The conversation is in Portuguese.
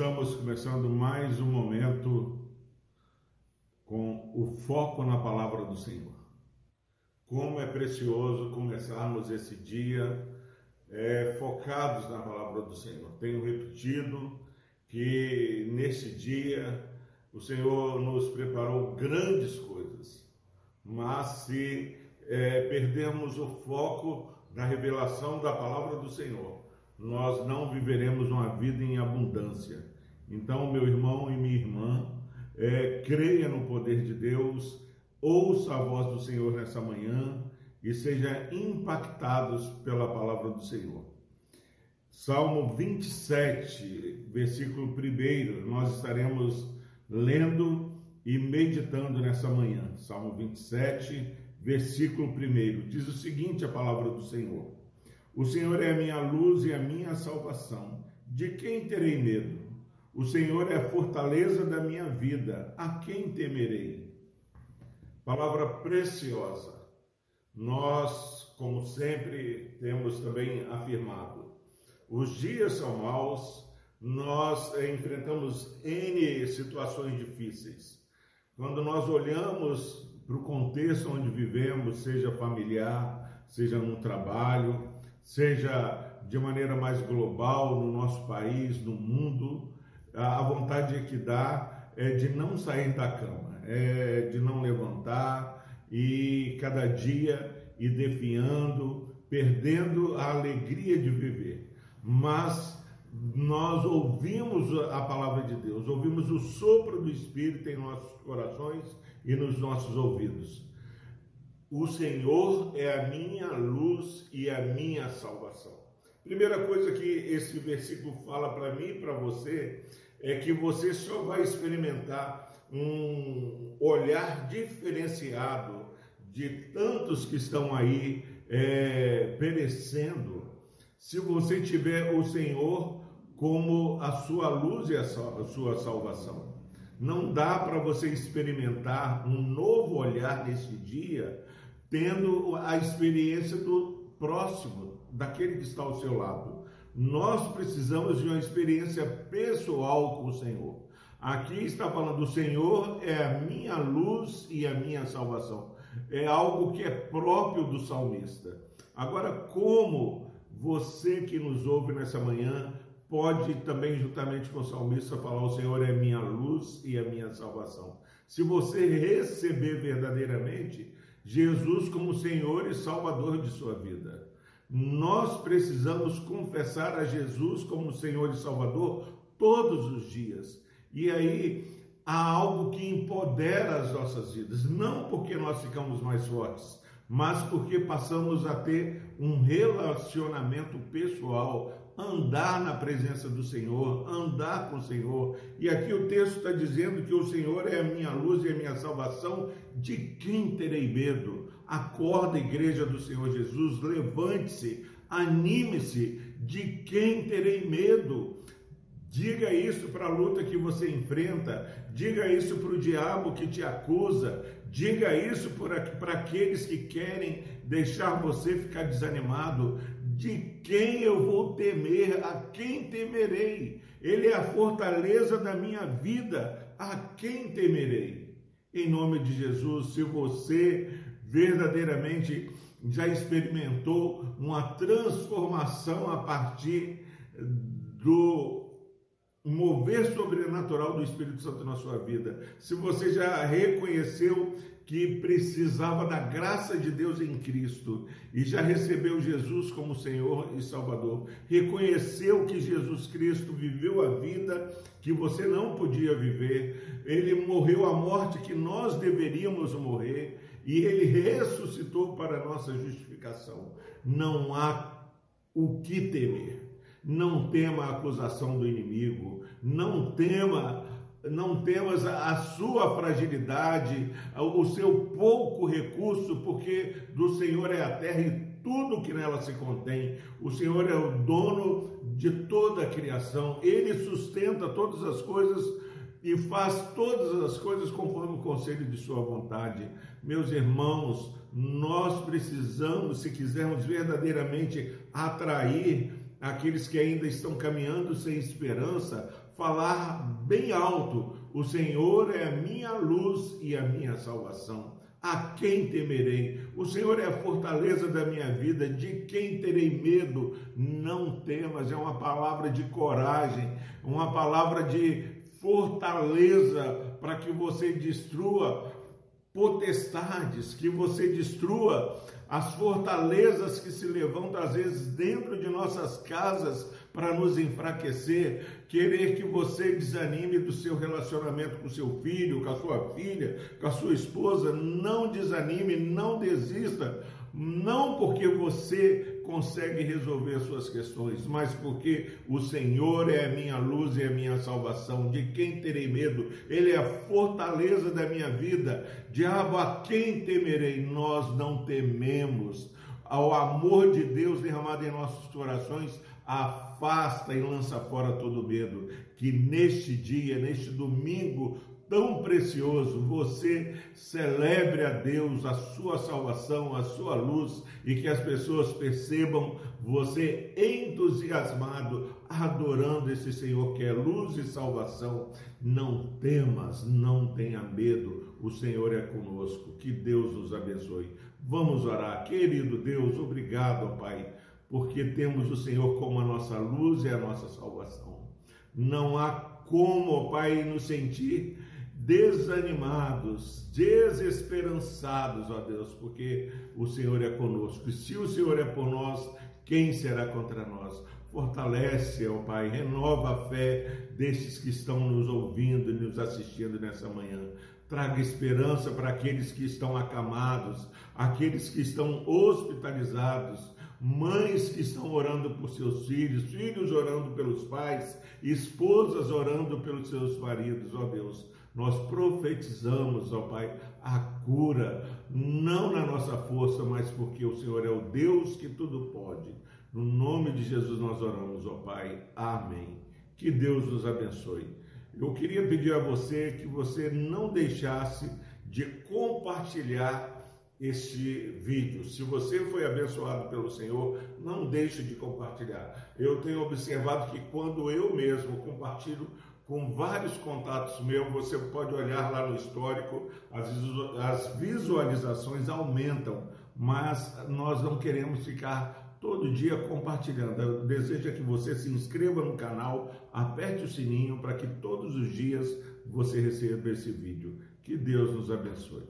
estamos começando mais um momento com o foco na palavra do Senhor. Como é precioso começarmos esse dia é, focados na palavra do Senhor. Tenho repetido que nesse dia o Senhor nos preparou grandes coisas, mas se é, perdemos o foco da revelação da palavra do Senhor, nós não viveremos uma vida em abundância. Então, meu irmão e minha irmã, é, creia no poder de Deus, ouça a voz do Senhor nessa manhã e seja impactados pela palavra do Senhor. Salmo 27, versículo 1, nós estaremos lendo e meditando nessa manhã. Salmo 27, versículo 1, diz o seguinte: a palavra do Senhor. O Senhor é a minha luz e a minha salvação. De quem terei medo? O Senhor é a fortaleza da minha vida. A quem temerei? Palavra preciosa. Nós, como sempre, temos também afirmado: os dias são maus, nós enfrentamos N situações difíceis. Quando nós olhamos para o contexto onde vivemos, seja familiar, seja no trabalho, seja de maneira mais global no nosso país, no mundo, a vontade que dá é de não sair da cama, é de não levantar e cada dia ir definhando, perdendo a alegria de viver. Mas nós ouvimos a palavra de Deus, ouvimos o sopro do Espírito em nossos corações e nos nossos ouvidos. O Senhor é a minha luz e a minha salvação. Primeira coisa que esse versículo fala para mim e para você é que você só vai experimentar um olhar diferenciado de tantos que estão aí é, perecendo se você tiver o Senhor como a sua luz e a sua salvação. Não dá para você experimentar um novo olhar nesse dia tendo a experiência do próximo, daquele que está ao seu lado. Nós precisamos de uma experiência pessoal com o Senhor. Aqui está falando: o Senhor é a minha luz e a minha salvação. É algo que é próprio do salmista. Agora, como você que nos ouve nessa manhã pode também, juntamente com o salmista, falar: O Senhor é minha luz e a minha salvação. Se você receber verdadeiramente, Jesus como Senhor e Salvador de sua vida. Nós precisamos confessar a Jesus como Senhor e Salvador todos os dias. E aí há algo que empodera as nossas vidas, não porque nós ficamos mais fortes, mas porque passamos a ter um relacionamento pessoal andar na presença do Senhor, andar com o Senhor. E aqui o texto está dizendo que o Senhor é a minha luz e a minha salvação, de quem terei medo? Acorda, igreja do Senhor Jesus, levante-se, anime-se, de quem terei medo? Diga isso para a luta que você enfrenta, diga isso para o diabo que te acusa, diga isso para aqueles que querem deixar você ficar desanimado, de quem eu vou temer? A quem temerei? Ele é a fortaleza da minha vida. A quem temerei? Em nome de Jesus, se você verdadeiramente já experimentou uma transformação a partir do mover sobrenatural do Espírito Santo na sua vida, se você já reconheceu que precisava da graça de Deus em Cristo e já recebeu Jesus como Senhor e Salvador, reconheceu que Jesus Cristo viveu a vida que você não podia viver, ele morreu a morte que nós deveríamos morrer e ele ressuscitou para nossa justificação. Não há o que temer. Não tema a acusação do inimigo, não tema não temas a sua fragilidade, o seu pouco recurso, porque do Senhor é a terra e tudo que nela se contém. O Senhor é o dono de toda a criação, ele sustenta todas as coisas e faz todas as coisas conforme o conselho de sua vontade. Meus irmãos, nós precisamos, se quisermos verdadeiramente atrair aqueles que ainda estão caminhando sem esperança, falar bem alto: O Senhor é a minha luz e a minha salvação. A quem temerei? O Senhor é a fortaleza da minha vida. De quem terei medo? Não temas. É uma palavra de coragem, uma palavra de fortaleza para que você destrua potestades, que você destrua as fortalezas que se levantam às vezes dentro de nossas casas para nos enfraquecer, querer que você desanime do seu relacionamento com seu filho, com a sua filha, com a sua esposa, não desanime, não desista, não porque você consegue resolver suas questões, mas porque o Senhor é a minha luz e a minha salvação. De quem terei medo? Ele é a fortaleza da minha vida. Diabo, a quem temerei? Nós não tememos. Ao amor de Deus derramado em nossos corações, afasta e lança fora todo medo. Que neste dia, neste domingo tão precioso, você celebre a Deus, a sua salvação, a sua luz e que as pessoas percebam você entusiasmado, adorando esse Senhor que é luz e salvação. Não temas, não tenha medo, o Senhor é conosco. Que Deus nos abençoe. Vamos orar. Querido Deus, obrigado, Pai porque temos o Senhor como a nossa luz e a nossa salvação. Não há como, Pai, nos sentir desanimados, desesperançados, ó Deus, porque o Senhor é conosco. E se o Senhor é por nós, quem será contra nós? Fortalece, ó Pai, renova a fé destes que estão nos ouvindo e nos assistindo nessa manhã. Traga esperança para aqueles que estão acamados, aqueles que estão hospitalizados, mães que estão orando por seus filhos, filhos orando pelos pais, esposas orando pelos seus maridos, ó Deus. Nós profetizamos, ó Pai, a cura, não na nossa força, mas porque o Senhor é o Deus que tudo pode. No nome de Jesus nós oramos, ó Pai. Amém. Que Deus nos abençoe. Eu queria pedir a você que você não deixasse de compartilhar este vídeo. Se você foi abençoado pelo Senhor, não deixe de compartilhar. Eu tenho observado que quando eu mesmo compartilho com vários contatos meus, você pode olhar lá no histórico, as visualizações aumentam, mas nós não queremos ficar todo dia compartilhando. Eu desejo que você se inscreva no canal, aperte o sininho para que todos os dias você receba esse vídeo. Que Deus nos abençoe.